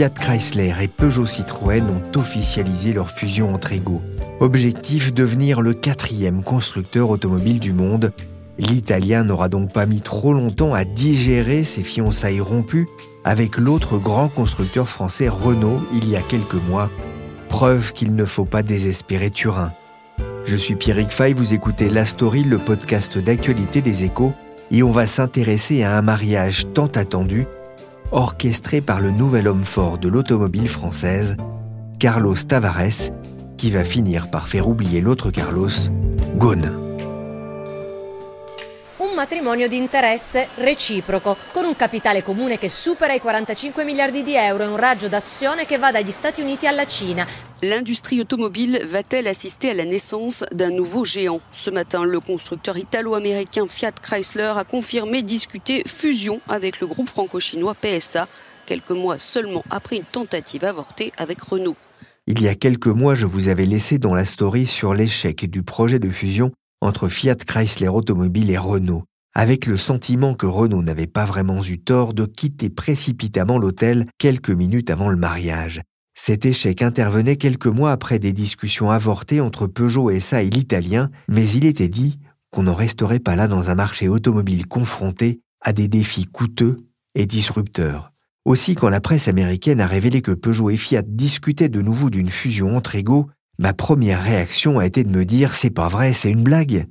Fiat Chrysler et Peugeot Citroën ont officialisé leur fusion entre égaux. Objectif devenir le quatrième constructeur automobile du monde. L'Italien n'aura donc pas mis trop longtemps à digérer ses fiançailles rompues avec l'autre grand constructeur français Renault il y a quelques mois. Preuve qu'il ne faut pas désespérer Turin. Je suis Pierrick Fay, vous écoutez La Story, le podcast d'actualité des échos, et on va s'intéresser à un mariage tant attendu, orchestré par le nouvel homme fort de l'automobile française, Carlos Tavares, qui va finir par faire oublier l'autre Carlos, Ghosn. Matrimonio di interesse reciproco, con un capitale comune che supera i 45 miliardi di euro e un raggio d'azione che va dagli Stati Uniti alla Cina. L'industrie automobile va-t-elle assister à la naissance d'un nouveau géant? Ce matin, le constructeur italo-américain Fiat Chrysler a confirmé discuter fusion avec le groupe franco-chinois PSA, quelques mois seulement après une tentative avortée avec Renault. Il y a quelques mois, je vous avais laissé dans la story sur l'échec du projet de fusion entre Fiat Chrysler Automobile et Renault, avec le sentiment que Renault n'avait pas vraiment eu tort de quitter précipitamment l'hôtel quelques minutes avant le mariage. Cet échec intervenait quelques mois après des discussions avortées entre Peugeot SA et l'Italien, mais il était dit qu'on n'en resterait pas là dans un marché automobile confronté à des défis coûteux et disrupteurs. Aussi, quand la presse américaine a révélé que Peugeot et Fiat discutaient de nouveau d'une fusion entre égaux, ma première réaction a été de me dire c'est pas vrai, c'est une blague.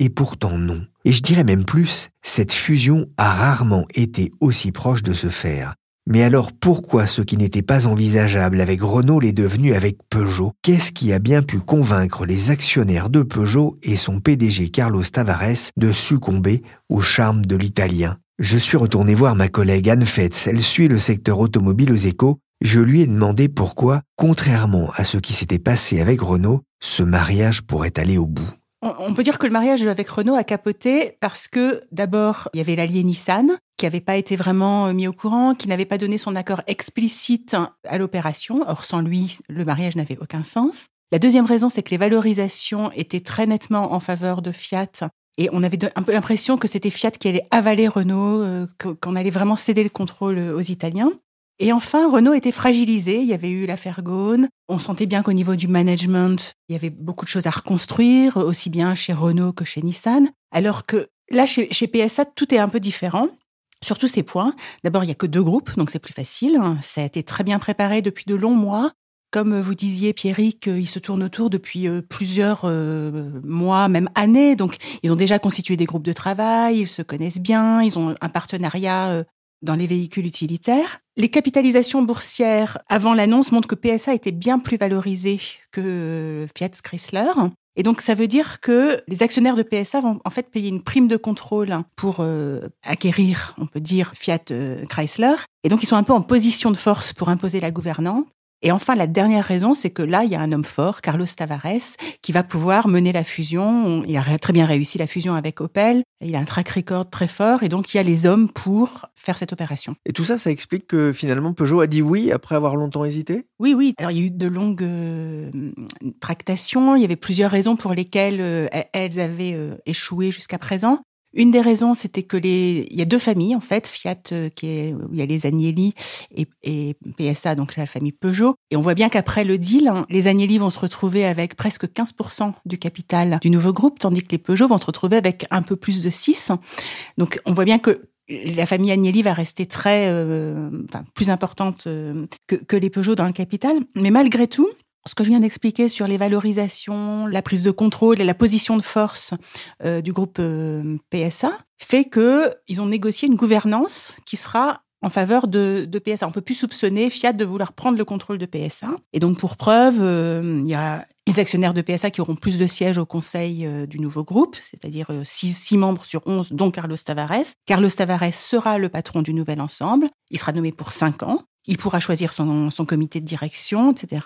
Et pourtant non. Et je dirais même plus, cette fusion a rarement été aussi proche de se faire. Mais alors pourquoi ce qui n'était pas envisageable avec Renault l'est devenu avec Peugeot? Qu'est-ce qui a bien pu convaincre les actionnaires de Peugeot et son PDG Carlos Tavares de succomber au charme de l'italien? Je suis retourné voir ma collègue Anne Fetz, elle suit le secteur automobile aux échos. Je lui ai demandé pourquoi, contrairement à ce qui s'était passé avec Renault, ce mariage pourrait aller au bout. On peut dire que le mariage avec Renault a capoté parce que d'abord, il y avait l'allié Nissan qui n'avait pas été vraiment euh, mis au courant, qui n'avait pas donné son accord explicite à l'opération. Or, sans lui, le mariage n'avait aucun sens. La deuxième raison, c'est que les valorisations étaient très nettement en faveur de Fiat. Et on avait un peu l'impression que c'était Fiat qui allait avaler Renault, euh, qu'on allait vraiment céder le contrôle aux Italiens. Et enfin, Renault était fragilisé. Il y avait eu l'affaire Gaune. On sentait bien qu'au niveau du management, il y avait beaucoup de choses à reconstruire, aussi bien chez Renault que chez Nissan. Alors que là, chez, PSA, tout est un peu différent. Sur tous ces points, d'abord, il n'y a que deux groupes, donc c'est plus facile. Ça a été très bien préparé depuis de longs mois. Comme vous disiez, Pierrick, ils se tournent autour depuis euh, plusieurs euh, mois, même années. Donc, ils ont déjà constitué des groupes de travail, ils se connaissent bien, ils ont un partenariat euh, dans les véhicules utilitaires. Les capitalisations boursières avant l'annonce montrent que PSA était bien plus valorisé que Fiat Chrysler. Et donc, ça veut dire que les actionnaires de PSA vont en fait payer une prime de contrôle pour euh, acquérir, on peut dire, Fiat euh, Chrysler. Et donc, ils sont un peu en position de force pour imposer la gouvernance. Et enfin, la dernière raison, c'est que là, il y a un homme fort, Carlos Tavares, qui va pouvoir mener la fusion. Il a très bien réussi la fusion avec Opel. Il a un track record très fort. Et donc, il y a les hommes pour faire cette opération. Et tout ça, ça explique que finalement, Peugeot a dit oui après avoir longtemps hésité? Oui, oui. Alors, il y a eu de longues euh, tractations. Il y avait plusieurs raisons pour lesquelles euh, elles avaient euh, échoué jusqu'à présent. Une des raisons, c'était que les, il y a deux familles en fait, Fiat euh, qui est, où il y a les Agnelli et, PSA, donc la famille Peugeot. Et on voit bien qu'après le deal, hein, les Agnelli vont se retrouver avec presque 15% du capital du nouveau groupe, tandis que les Peugeot vont se retrouver avec un peu plus de 6. Donc on voit bien que la famille Agnelli va rester très, euh, enfin, plus importante euh, que, que les Peugeot dans le capital. Mais malgré tout, ce que je viens d'expliquer sur les valorisations, la prise de contrôle et la position de force euh, du groupe euh, PSA fait que ils ont négocié une gouvernance qui sera en faveur de, PSA. On peut plus soupçonner Fiat de vouloir prendre le contrôle de PSA. Et donc, pour preuve, euh, il y a les actionnaires de PSA qui auront plus de sièges au conseil du nouveau groupe, c'est-à-dire 6 membres sur 11, dont Carlos Tavares. Carlos Tavares sera le patron du nouvel ensemble. Il sera nommé pour 5 ans. Il pourra choisir son comité de direction, etc.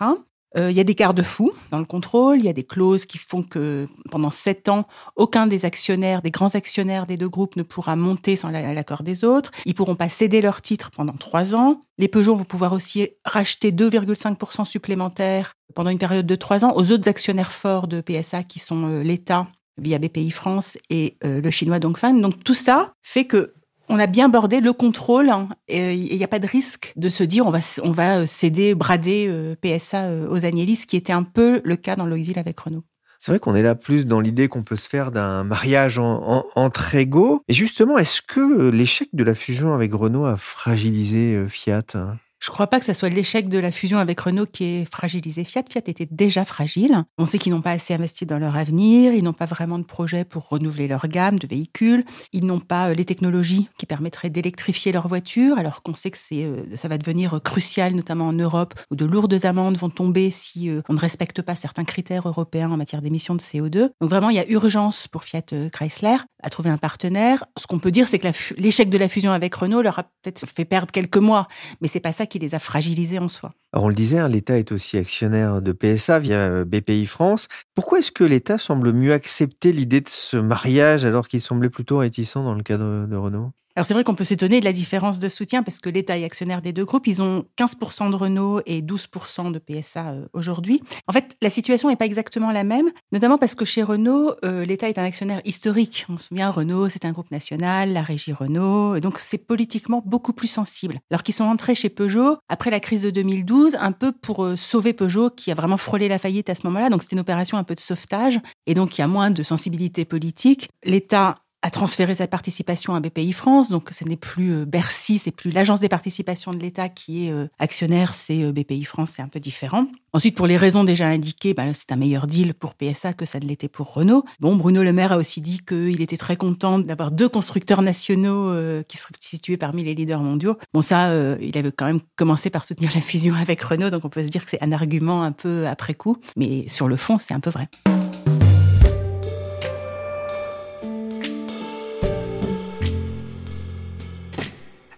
Euh, il y a des garde-fous dans le contrôle, il y a des clauses qui font que pendant sept ans, aucun des actionnaires, des grands actionnaires des deux groupes ne pourra monter sans l'accord des autres. Ils pourront pas céder leurs titres pendant trois ans. Les Peugeot vont pouvoir aussi racheter 2,5% supplémentaires pendant une période de trois ans aux autres actionnaires forts de PSA qui sont euh, l'État via BPI France et euh, le chinois Dongfan. Donc tout ça fait que on a bien bordé le contrôle hein, et il n'y a pas de risque de se dire on va, on va euh, céder, brader euh, PSA euh, aux Agnelli, ce qui était un peu le cas dans l'exil avec Renault. C'est vrai qu'on est là plus dans l'idée qu'on peut se faire d'un mariage en, entre égaux. Et justement, est-ce que l'échec de la fusion avec Renault a fragilisé Fiat hein? Je ne crois pas que ce soit l'échec de la fusion avec Renault qui ait fragilisé Fiat. Fiat était déjà fragile. On sait qu'ils n'ont pas assez investi dans leur avenir. Ils n'ont pas vraiment de projet pour renouveler leur gamme de véhicules. Ils n'ont pas euh, les technologies qui permettraient d'électrifier leurs voitures, alors qu'on sait que euh, ça va devenir crucial, notamment en Europe, où de lourdes amendes vont tomber si euh, on ne respecte pas certains critères européens en matière d'émissions de CO2. Donc vraiment, il y a urgence pour Fiat Chrysler à trouver un partenaire. Ce qu'on peut dire, c'est que l'échec de la fusion avec Renault leur a peut-être fait perdre quelques mois, mais c'est pas ça qui les a fragilisés en soi. Alors on le disait, hein, l'État est aussi actionnaire de PSA via euh, BPI France. Pourquoi est-ce que l'État semble mieux accepter l'idée de ce mariage alors qu'il semblait plutôt réticent dans le cadre de Renault? Alors c'est vrai qu'on peut s'étonner de la différence de soutien parce que l'État est actionnaire des deux groupes. Ils ont 15% de Renault et 12% de PSA euh, aujourd'hui. En fait, la situation n'est pas exactement la même, notamment parce que chez Renault, euh, l'État est un actionnaire historique. On se souvient, Renault, c'est un groupe national, la régie Renault, donc c'est politiquement beaucoup plus sensible. Alors qu'ils sont entrés chez Peugeot après la crise de 2012, un peu pour euh, sauver Peugeot qui a vraiment frôlé la faillite à ce moment-là. Donc c'était une opération un peu de sauvetage et donc il y a moins de sensibilité politique. L'État a transféré sa participation à BPI France. Donc, ce n'est plus euh, Bercy, c'est plus l'agence des participations de l'État qui est euh, actionnaire, c'est euh, BPI France, c'est un peu différent. Ensuite, pour les raisons déjà indiquées, bah, c'est un meilleur deal pour PSA que ça ne l'était pour Renault. Bon, Bruno Le Maire a aussi dit qu'il était très content d'avoir deux constructeurs nationaux qui seraient situés parmi les leaders mondiaux. Bon, ça, il avait quand même commencé par soutenir la fusion avec Renault, donc on peut se dire que c'est un argument un peu après coup. Mais sur le fond, c'est un peu vrai.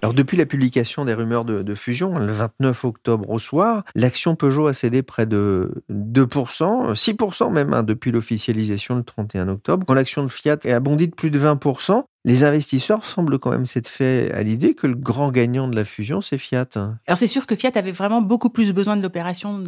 Alors depuis la publication des rumeurs de, fusion, le 29 octobre au soir, l'action Peugeot a cédé près de 2%, 6% même hein, depuis l'officialisation le 31 octobre. Quand l'action de Fiat est abondie de plus de 20%, les investisseurs semblent quand même s'être fait à l'idée que le grand gagnant de la fusion, c'est Fiat. Alors c'est sûr que Fiat avait vraiment beaucoup plus besoin de l'opération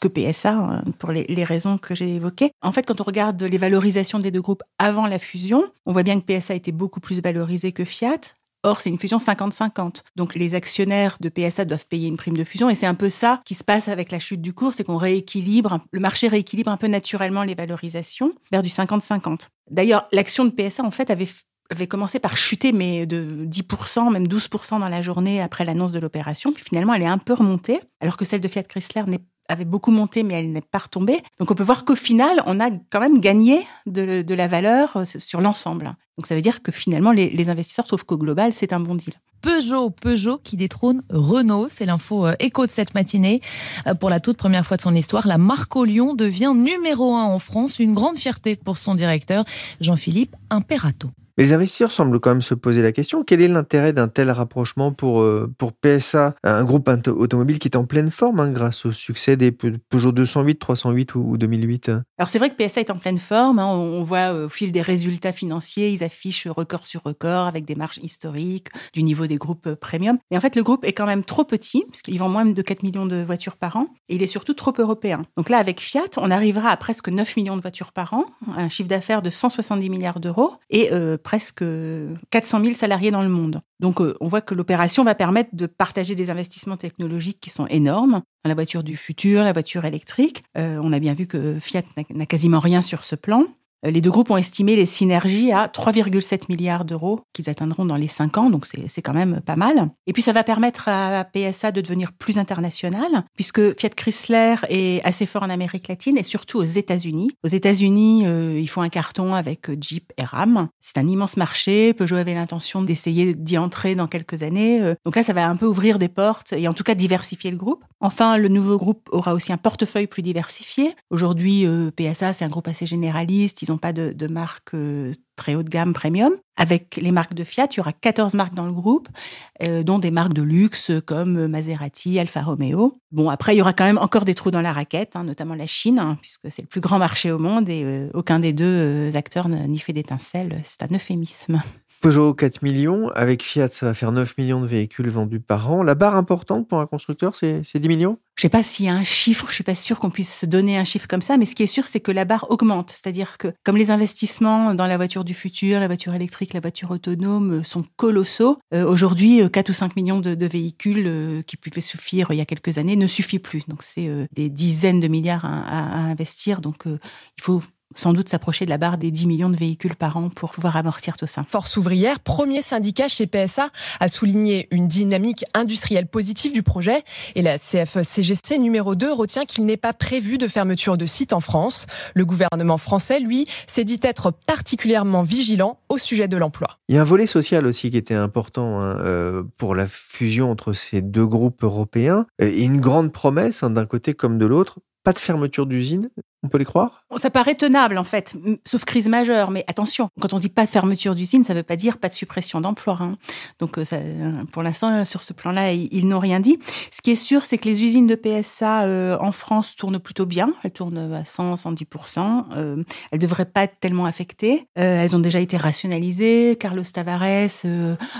que PSA, hein, pour les raisons que j'ai évoquées. En fait, quand on regarde les valorisations des deux groupes avant la fusion, on voit bien que PSA était beaucoup plus valorisé que Fiat. Or, c'est une fusion 50-50. Donc, les actionnaires de PSA doivent payer une prime de fusion. Et c'est un peu ça qui se passe avec la chute du cours, c'est qu'on rééquilibre, le marché rééquilibre un peu naturellement les valorisations vers du 50-50. D'ailleurs, l'action de PSA, en fait, avait avait commencé par chuter, mais de 10%, même 12% dans la journée après l'annonce de l'opération. Puis finalement, elle est un peu remontée, alors que celle de Fiat Chrysler avait beaucoup monté, mais elle n'est pas retombée. Donc on peut voir qu'au final, on a quand même gagné de la valeur euh, sur l'ensemble. Donc ça veut dire que finalement, les, investisseurs trouvent qu'au global, c'est un bon deal. Peugeot, Peugeot qui détrône Renault. C'est l'info euh, écho de cette matinée. Euh, pour la toute première fois de son histoire, la marque Lyon devient numéro un en France. Une grande fierté pour son directeur, Jean-Philippe Imperato. Les investisseurs semblent quand même se poser la question quel est l'intérêt d'un tel rapprochement pour, euh, pour PSA, un groupe automobile qui est en pleine forme hein, grâce au succès des Peugeot 208, 308 ou, 2008 Alors c'est vrai que PSA est en pleine forme. Hein. on voit euh, au fil des résultats financiers, ils affichent record sur record avec des marges historiques du niveau des groupes euh, premium. Mais en fait, le groupe est quand même trop petit, parce qu'il vend moins de 4 millions de voitures par an, et il est surtout trop européen. Donc là, avec Fiat, on arrivera à presque 9 millions de voitures par an, un chiffre d'affaires de 170 milliards d'euros, et presque 400 000 salariés dans le monde. Donc euh, on voit que l'opération va permettre de partager des investissements technologiques qui sont énormes la voiture du futur, la voiture électrique. Euh, on a bien vu que Fiat n'a quasiment rien sur ce plan. Euh, les deux groupes ont estimé les synergies à 3,7 milliards d'euros qu'ils atteindront dans les cinq ans, donc c'est quand même pas mal. Et puis ça va permettre à PSA de devenir plus international, puisque Fiat Chrysler est assez fort en Amérique latine et surtout aux États-Unis. Aux États-Unis, euh, ils font un carton avec Jeep et Ram. C'est un immense marché. Peugeot avait l'intention d'essayer d'y entrer dans quelques années. Euh, donc là, ça va un peu ouvrir des portes et en tout cas diversifier le groupe. Enfin, le nouveau groupe aura aussi un portefeuille plus diversifié. Aujourd'hui, PSA, c'est un groupe assez généraliste ils n'ont pas de, de marque euh, très haut de gamme premium. Avec les marques de Fiat, il y aura 14 marques dans le groupe, euh, dont des marques de luxe comme Maserati, Alfa Romeo. Bon, après, il y aura quand même encore des trous dans la raquette, hein, notamment la Chine, hein, puisque c'est le plus grand marché au monde et euh, aucun des deux acteurs n'y fait d'étincelle. C'est un euphémisme. Peugeot 4 millions, avec Fiat, ça va faire 9 millions de véhicules vendus par an. La barre importante pour un constructeur, c'est 10 millions? Je ne sais pas s'il y a un chiffre, je suis pas sûr qu'on puisse se donner un chiffre comme ça, mais ce qui est sûr, c'est que la barre augmente. C'est-à-dire que comme les investissements dans la voiture du futur, la voiture électrique, la voiture autonome sont colossaux, euh, aujourd'hui, 4 euh, ou 5 millions de, véhicules euh, qui pouvaient suffire il y a quelques années ne suffit plus. Donc c'est des dizaines de milliards à, à investir. Donc il faut sans doute s'approcher de la barre des 10 millions de véhicules par an pour pouvoir amortir tout ça. Force ouvrière, premier syndicat chez PSA, a souligné une dynamique industrielle positive du projet et la CFCGC numéro 2 retient qu'il n'est pas prévu de fermeture de site en France. Le gouvernement français, lui, s'est dit être particulièrement vigilant au sujet de l'emploi. Il y a un volet social aussi qui était important hein, euh, pour la fusion entre ces deux groupes européens et une grande promesse hein, d'un côté comme de l'autre pas de fermeture d'usine, on peut les croire? Ça paraît tenable en fait, sauf crise majeure. Mais attention, quand on dit pas de fermeture d'usine, ça ne veut pas dire pas de suppression d'emplois. Hein. Donc euh, euh, pour l'instant, sur ce plan-là, ils, n'ont rien dit. Ce qui est sûr, c'est que les usines de PSA euh, en France tournent plutôt bien. Elles tournent à 100, 110 euh, Elles devraient pas être tellement affectées. elles ont déjà été rationalisées. Carlos Tavares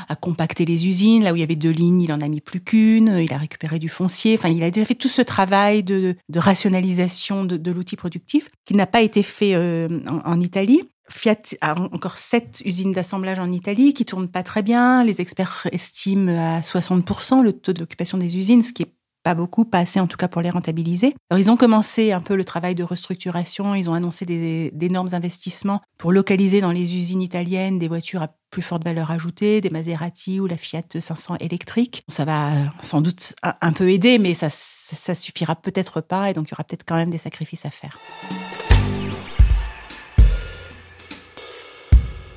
a compacté les usines. Là où il y avait deux lignes, il en a mis plus qu'une. Il a récupéré du foncier. Enfin, il a déjà fait tout ce travail de rationalisation de, l'outil productif qui n'a pas été fait euh, en, Italie. Fiat a encore sept usines d'assemblage en Italie qui tournent pas très bien. Les experts estiment à 60% le taux d'occupation des usines, ce qui est pas beaucoup, pas assez en tout cas pour les rentabiliser. Alors ils ont commencé un peu le travail de restructuration, ils ont annoncé d'énormes investissements pour localiser dans les usines italiennes des voitures à plus forte valeur ajoutée, des Maserati ou la Fiat 500 électrique. Ça va sans doute un peu aider, mais ça, ça suffira peut-être pas, et donc il y aura peut-être quand même des sacrifices à faire.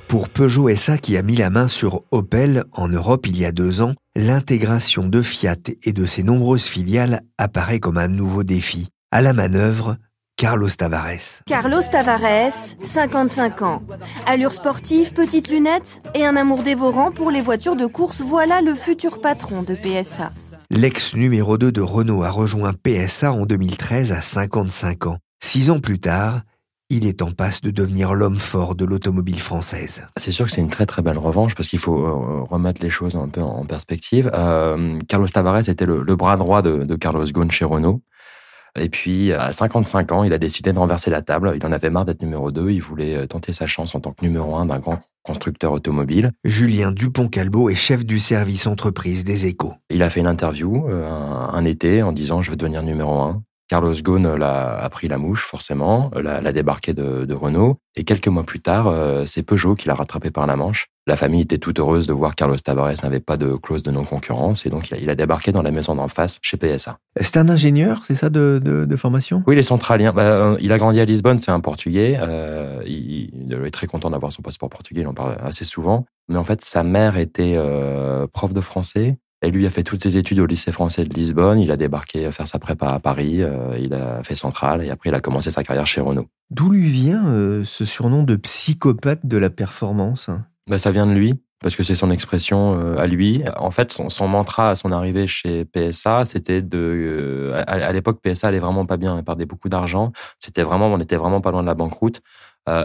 Pour Peugeot SA qui a mis la main sur Opel en Europe il y a deux ans, l'intégration de Fiat et de ses nombreuses filiales apparaît comme un nouveau défi. À la manœuvre, Carlos Tavares. Carlos Tavares, 55 ans. Allure sportive, petites lunettes et un amour dévorant pour les voitures de course, voilà le futur patron de PSA. L'ex numéro 2 de Renault a rejoint PSA en 2013 à 55 ans. Six ans plus tard, il est en passe de devenir l'homme fort de l'automobile française. C'est sûr que c'est une très très belle revanche parce qu'il faut euh, remettre les choses un peu en perspective. Euh, Carlos Tavares était le, bras droit de, Carlos Ghosn chez Renault. Et puis, à 55 ans, il a décidé de renverser la table. Il en avait marre d'être numéro 2. Il voulait euh, tenter sa chance en tant que numéro 1 d'un grand constructeur automobile. Julien Dupont-Calbo est chef du service entreprise des échos. Il a fait une interview un, un été en disant je veux devenir numéro 1. Carlos Ghosn a pris la mouche, forcément, l'a débarqué de, de, Renault. Et quelques mois plus tard, euh, c'est Peugeot qui l'a rattrapé par la manche. La famille était toute heureuse de voir Carlos Tavares n'avait pas de clause de non-concurrence. Et donc, il a, débarqué dans la maison d'en face, chez PSA. C'est un ingénieur, c'est ça, de, de, formation? Oui, il est centralien. Bah, euh, il a grandi à Lisbonne, c'est un Portugais. Euh, il, il, est très content d'avoir son passeport portugais, il en parle assez souvent. Mais en fait, sa mère était prof de français et lui a fait toutes ses études au lycée français de Lisbonne. Il a débarqué faire sa prépa à Paris. Euh, il a fait Centrale et après il a commencé sa carrière chez Renault. D'où lui vient euh, ce surnom de psychopathe de la performance bah, Ça vient de lui parce que c'est son expression euh, à lui. En fait, son, mantra à son arrivée chez PSA, c'était de. à, l'époque, PSA allait vraiment pas bien, il perdait beaucoup d'argent. C'était vraiment, on était vraiment pas loin de la banqueroute.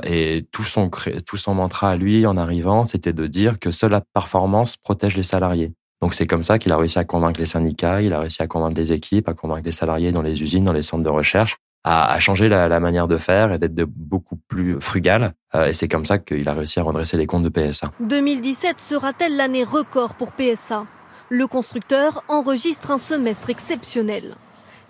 et tout son, tout son mantra à lui, en arrivant, c'était de dire que seule la performance protège les salariés. Donc c'est comme ça qu'il a réussi à convaincre les syndicats, il a réussi à convaincre les équipes, à convaincre les salariés dans les usines, dans les centres de recherche, à, changer la, manière de faire et d'être beaucoup plus frugal. Euh, et c'est comme ça qu'il a réussi à redresser les comptes de PSA. 2017 sera-t-elle l'année record pour PSA Le constructeur enregistre un semestre exceptionnel.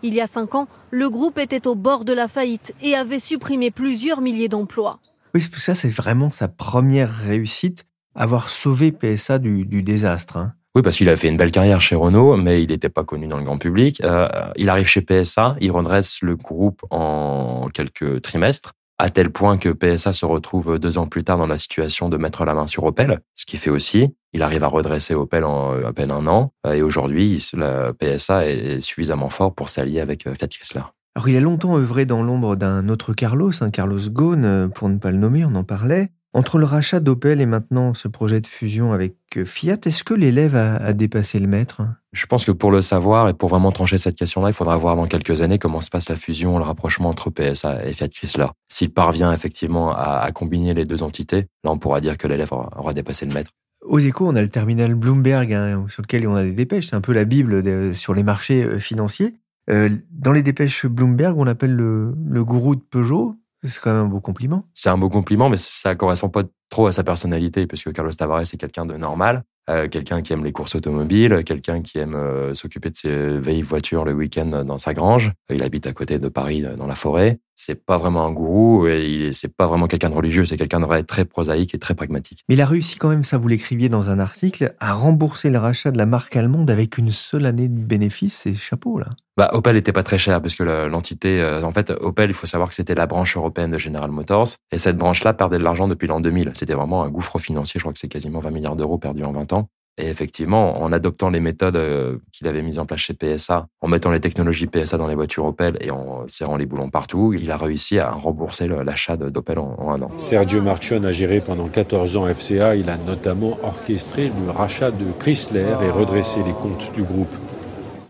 Il y a cinq ans, le groupe était au bord de la faillite et avait supprimé plusieurs milliers d'emplois. Oui, ça, c'est vraiment sa première réussite, avoir sauvé PSA du, désastre. Hein. Oui, parce qu'il a fait une belle carrière chez Renault, mais il n'était pas connu dans le grand public. Euh, il arrive chez PSA, il redresse le groupe en quelques trimestres à tel point que PSA se retrouve deux ans plus tard dans la situation de mettre la main sur Opel, ce qui fait aussi, il arrive à redresser Opel en à peine un an, et aujourd'hui, la PSA est suffisamment fort pour s'allier avec euh, Fiat Chrysler. Alors, il a longtemps œuvré dans l'ombre d'un autre Carlos, un Carlos Ghosn, euh, pour ne pas le nommer, on en parlait. Entre le rachat d'Opel et maintenant ce projet de fusion avec euh, Fiat, est-ce que l'élève a, dépassé le maître? Je pense que pour le savoir et pour vraiment trancher cette question-là, il faudra voir dans quelques années comment se passe la fusion, le rapprochement entre PSA et Fiat Chrysler. S'il parvient effectivement à, combiner les deux entités, là on pourra dire que l'élève aura, dépassé le maître. Aux échos, on a le terminal Bloomberg hein, sur lequel on a des dépêches. C'est un peu la Bible sur les marchés euh, financiers. Euh, dans les dépêches Bloomberg, on appelle le, le gourou de Peugeot. C'est quand même un beau compliment. C'est un beau compliment, mais ça correspond pas trop à sa personnalité, puisque Carlos Tavares est quelqu'un de normal, euh, quelqu'un qui aime les courses automobiles, quelqu'un qui aime euh, s'occuper de ses vieilles voitures le week-end dans sa grange. Il habite à côté de Paris, dans la forêt. C'est pas vraiment un gourou, et c'est pas vraiment quelqu'un de religieux, c'est quelqu'un de vrai très prosaïque et très pragmatique. Mais il a réussi quand même, ça vous l'écriviez dans un article, à rembourser le rachat de la marque allemande avec une seule année de bénéfice. C'est chapeau là. Bah, Opel n'était pas très cher parce que l'entité, euh, en fait, Opel, il faut savoir que c'était la branche européenne de General Motors et cette branche-là perdait de l'argent depuis l'an 2000. C'était vraiment un gouffre financier. Je crois que c'est quasiment 20 milliards d'euros perdus en 20 ans. Et effectivement, en adoptant les méthodes euh, qu'il avait mises en place chez PSA, en mettant les technologies PSA dans les voitures Opel et en serrant les boulons partout, il a réussi à rembourser l'achat d'Opel en, un an. Sergio Marchionne a géré pendant 14 ans FCA. Il a notamment orchestré le rachat de Chrysler et redressé les comptes du groupe.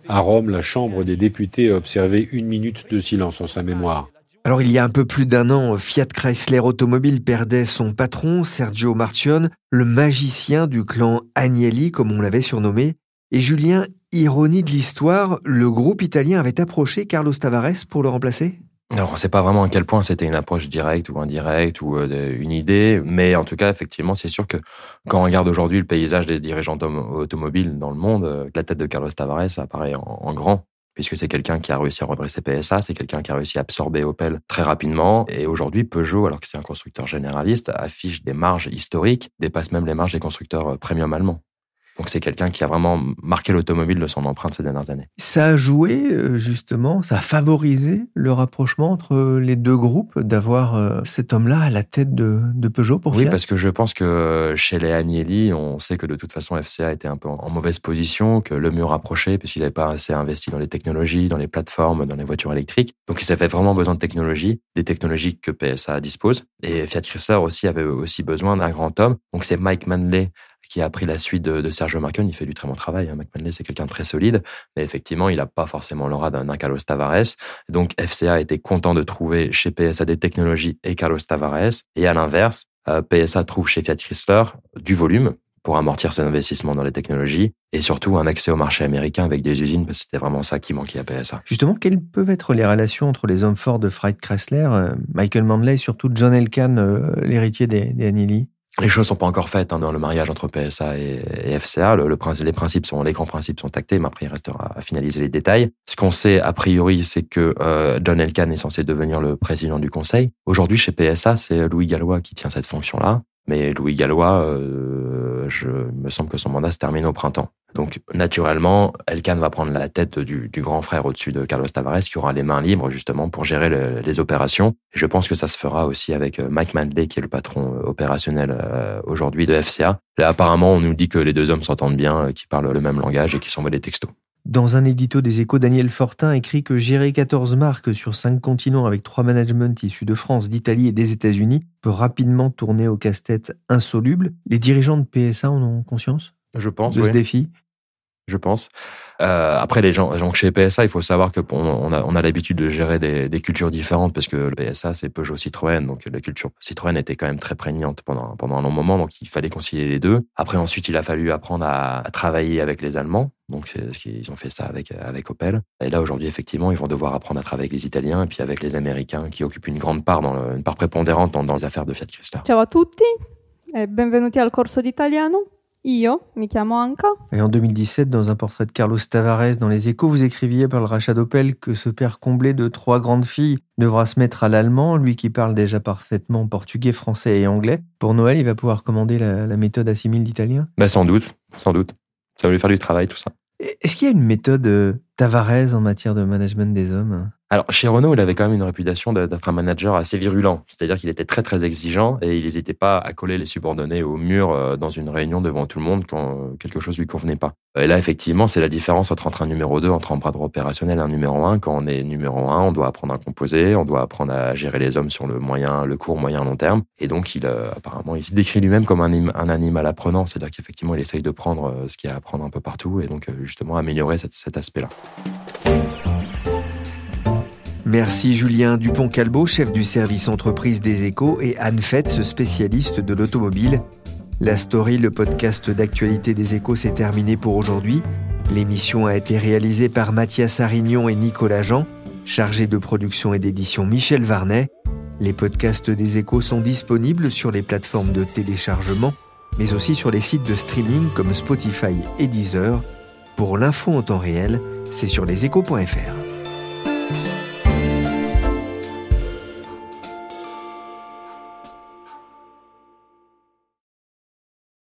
À Rome, la Chambre des députés a observé une minute de silence en sa mémoire. Alors il y a un peu plus d'un an, Fiat Chrysler Automobile perdait son patron, Sergio Marchionne, le magicien du clan Agnelli, comme on l'avait surnommé. Et Julien, ironie de l'histoire, le groupe italien avait approché Carlos Tavares pour le remplacer? Alors, on ne sait pas vraiment à quel point c'était une approche directe ou indirecte ou euh, une idée, mais en tout cas, effectivement, c'est sûr que quand on regarde aujourd'hui le paysage des dirigeants automobiles dans le monde, euh, la tête de Carlos Tavares apparaît en grand puisque c'est quelqu'un qui a réussi à redresser PSA, c'est quelqu'un qui a réussi à absorber Opel très rapidement. Et aujourd'hui, Peugeot, alors que c'est un constructeur généraliste, affiche des marges historiques, dépasse même les marges des constructeurs euh, premium allemands. Donc c'est quelqu'un qui a vraiment marqué l'automobile de son empreinte ces dernières années. Ça a joué euh, justement, ça a favorisé le rapprochement entre les deux groupes d'avoir euh, cet homme-là à la tête de, Peugeot pour Oui, parce que je pense que chez les Agnelli, on sait que de toute façon FCA était un peu en mauvaise position, que le mur rapproché, puisqu'il n'avait pas assez investi dans les technologies, dans les plateformes, dans les voitures électriques. Donc il avait vraiment besoin de technologies, des technologies que PSA dispose. Et Fiat Chrysler aussi avait aussi besoin d'un grand homme. Donc c'est Mike Manley qui a pris la suite de, Sergio Marcon. Il fait du très bon travail. Hein. McManley, c'est quelqu'un de très solide, mais effectivement, il n'a pas forcément l'aura d'un Carlos Tavares. Donc, FCA était content de trouver chez PSA des technologies et Carlos Tavares. Et à l'inverse, euh, PSA trouve chez Fiat Chrysler du volume pour amortir ses investissements dans les technologies et surtout un accès au marché américain avec des usines parce que c'était vraiment ça qui manquait à PSA. Justement, quelles peuvent être les relations entre les hommes forts de Fiat Chrysler, euh, Michael Manley et surtout John Elkann, euh, l'héritier des, des les choses sont pas encore faites hein, dans le mariage entre PSA et, FCA. Le, les principes sont, les grands principes sont actés, mais après il restera à finaliser les détails. Ce qu'on sait a priori, c'est que euh, John Elkann est censé devenir le président du conseil. Aujourd'hui, chez PSA, c'est Louis Gallois qui tient cette fonction-là. Mais Louis Gallois, euh, je me semble que son mandat se termine au printemps. Donc, naturellement, Elkan va prendre la tête du, grand frère au-dessus de Carlos Tavares, qui aura les mains libres justement pour gérer les opérations. Et je pense que ça se fera aussi avec euh, Mike Manley, qui est le patron euh, opérationnel euh, aujourd'hui de FCA. Là, apparemment, on nous dit que les deux hommes s'entendent bien, qu'ils parlent le même langage et qu'ils s'envoient des textos. Dans un édito des échos, Daniel Fortin écrit que gérer 14 marques sur 5 continents avec trois managements issus de France, d'Italie et des États-Unis peut rapidement tourner au casse-tête insoluble. Les dirigeants de PSA en ont conscience Je pense. De ce défi? Je pense. Euh, après, les gens, chez PSA, il faut savoir que on a, l'habitude de gérer des, cultures différentes parce que le PSA, c'est Peugeot Citroën, donc la culture Citroën était quand même très prégnante pendant pendant un long moment, donc il fallait concilier les deux. Après, ensuite, il a fallu apprendre à, à travailler avec les Allemands, donc ils ont fait ça avec avec Opel. Et là, aujourd'hui, effectivement, ils vont devoir apprendre à travailler avec les Italiens et puis avec les Américains qui occupent une grande part, une part prépondérante dans, les affaires de Fiat Chrysler. Ciao a tutti e benvenuti al corso d'italiano. Io mi chiamo Anka. Et en 2017, dans un portrait de Carlos Tavares dans Les Échos, vous écriviez par le rachat d'Opel que ce père comblé de trois grandes filles devra se mettre à l'allemand, lui qui parle déjà parfaitement portugais, français et anglais. Pour Noël, il va pouvoir commander la, méthode assimile d'italien? Bah Sans doute, sans doute. Ça va lui faire du travail, tout ça. Est-ce qu'il y a une méthode euh, Tavares en matière de management des hommes? Alors, chez Renault, il avait quand même une réputation d'être un manager assez virulent. C'est-à-dire qu'il était très, très exigeant et il n'hésitait pas à coller les subordonnés au mur euh, dans une réunion devant tout le monde quand quelque chose lui convenait pas. Et là, effectivement, c'est la différence entre un numéro 2, entre un bras droit opérationnel et un numéro 1. Quand on est numéro 1, on doit apprendre à composer, on doit apprendre à gérer les hommes sur le moyen, le court, moyen, long terme. Et donc, il, euh, apparemment, il se décrit lui-même comme un, animal apprenant. C'est-à-dire qu'effectivement, il essaye de prendre euh, ce qu'il y a à apprendre un peu partout et donc, justement, améliorer cet aspect-là. Merci Julien Dupont-Calbo, chef du service entreprise des échos, et Anne Fetz, spécialiste de l'automobile. La story, le podcast d'actualité des échos, s'est terminé pour aujourd'hui. L'émission a été réalisée par Mathias Arignon et Nicolas Jean, chargé de production et d'édition Michel Varnet. Les podcasts des échos sont disponibles sur les plateformes de téléchargement, mais aussi sur les sites de streaming comme Spotify et Deezer. Pour l'info en temps réel, c'est sur leséchos.fr.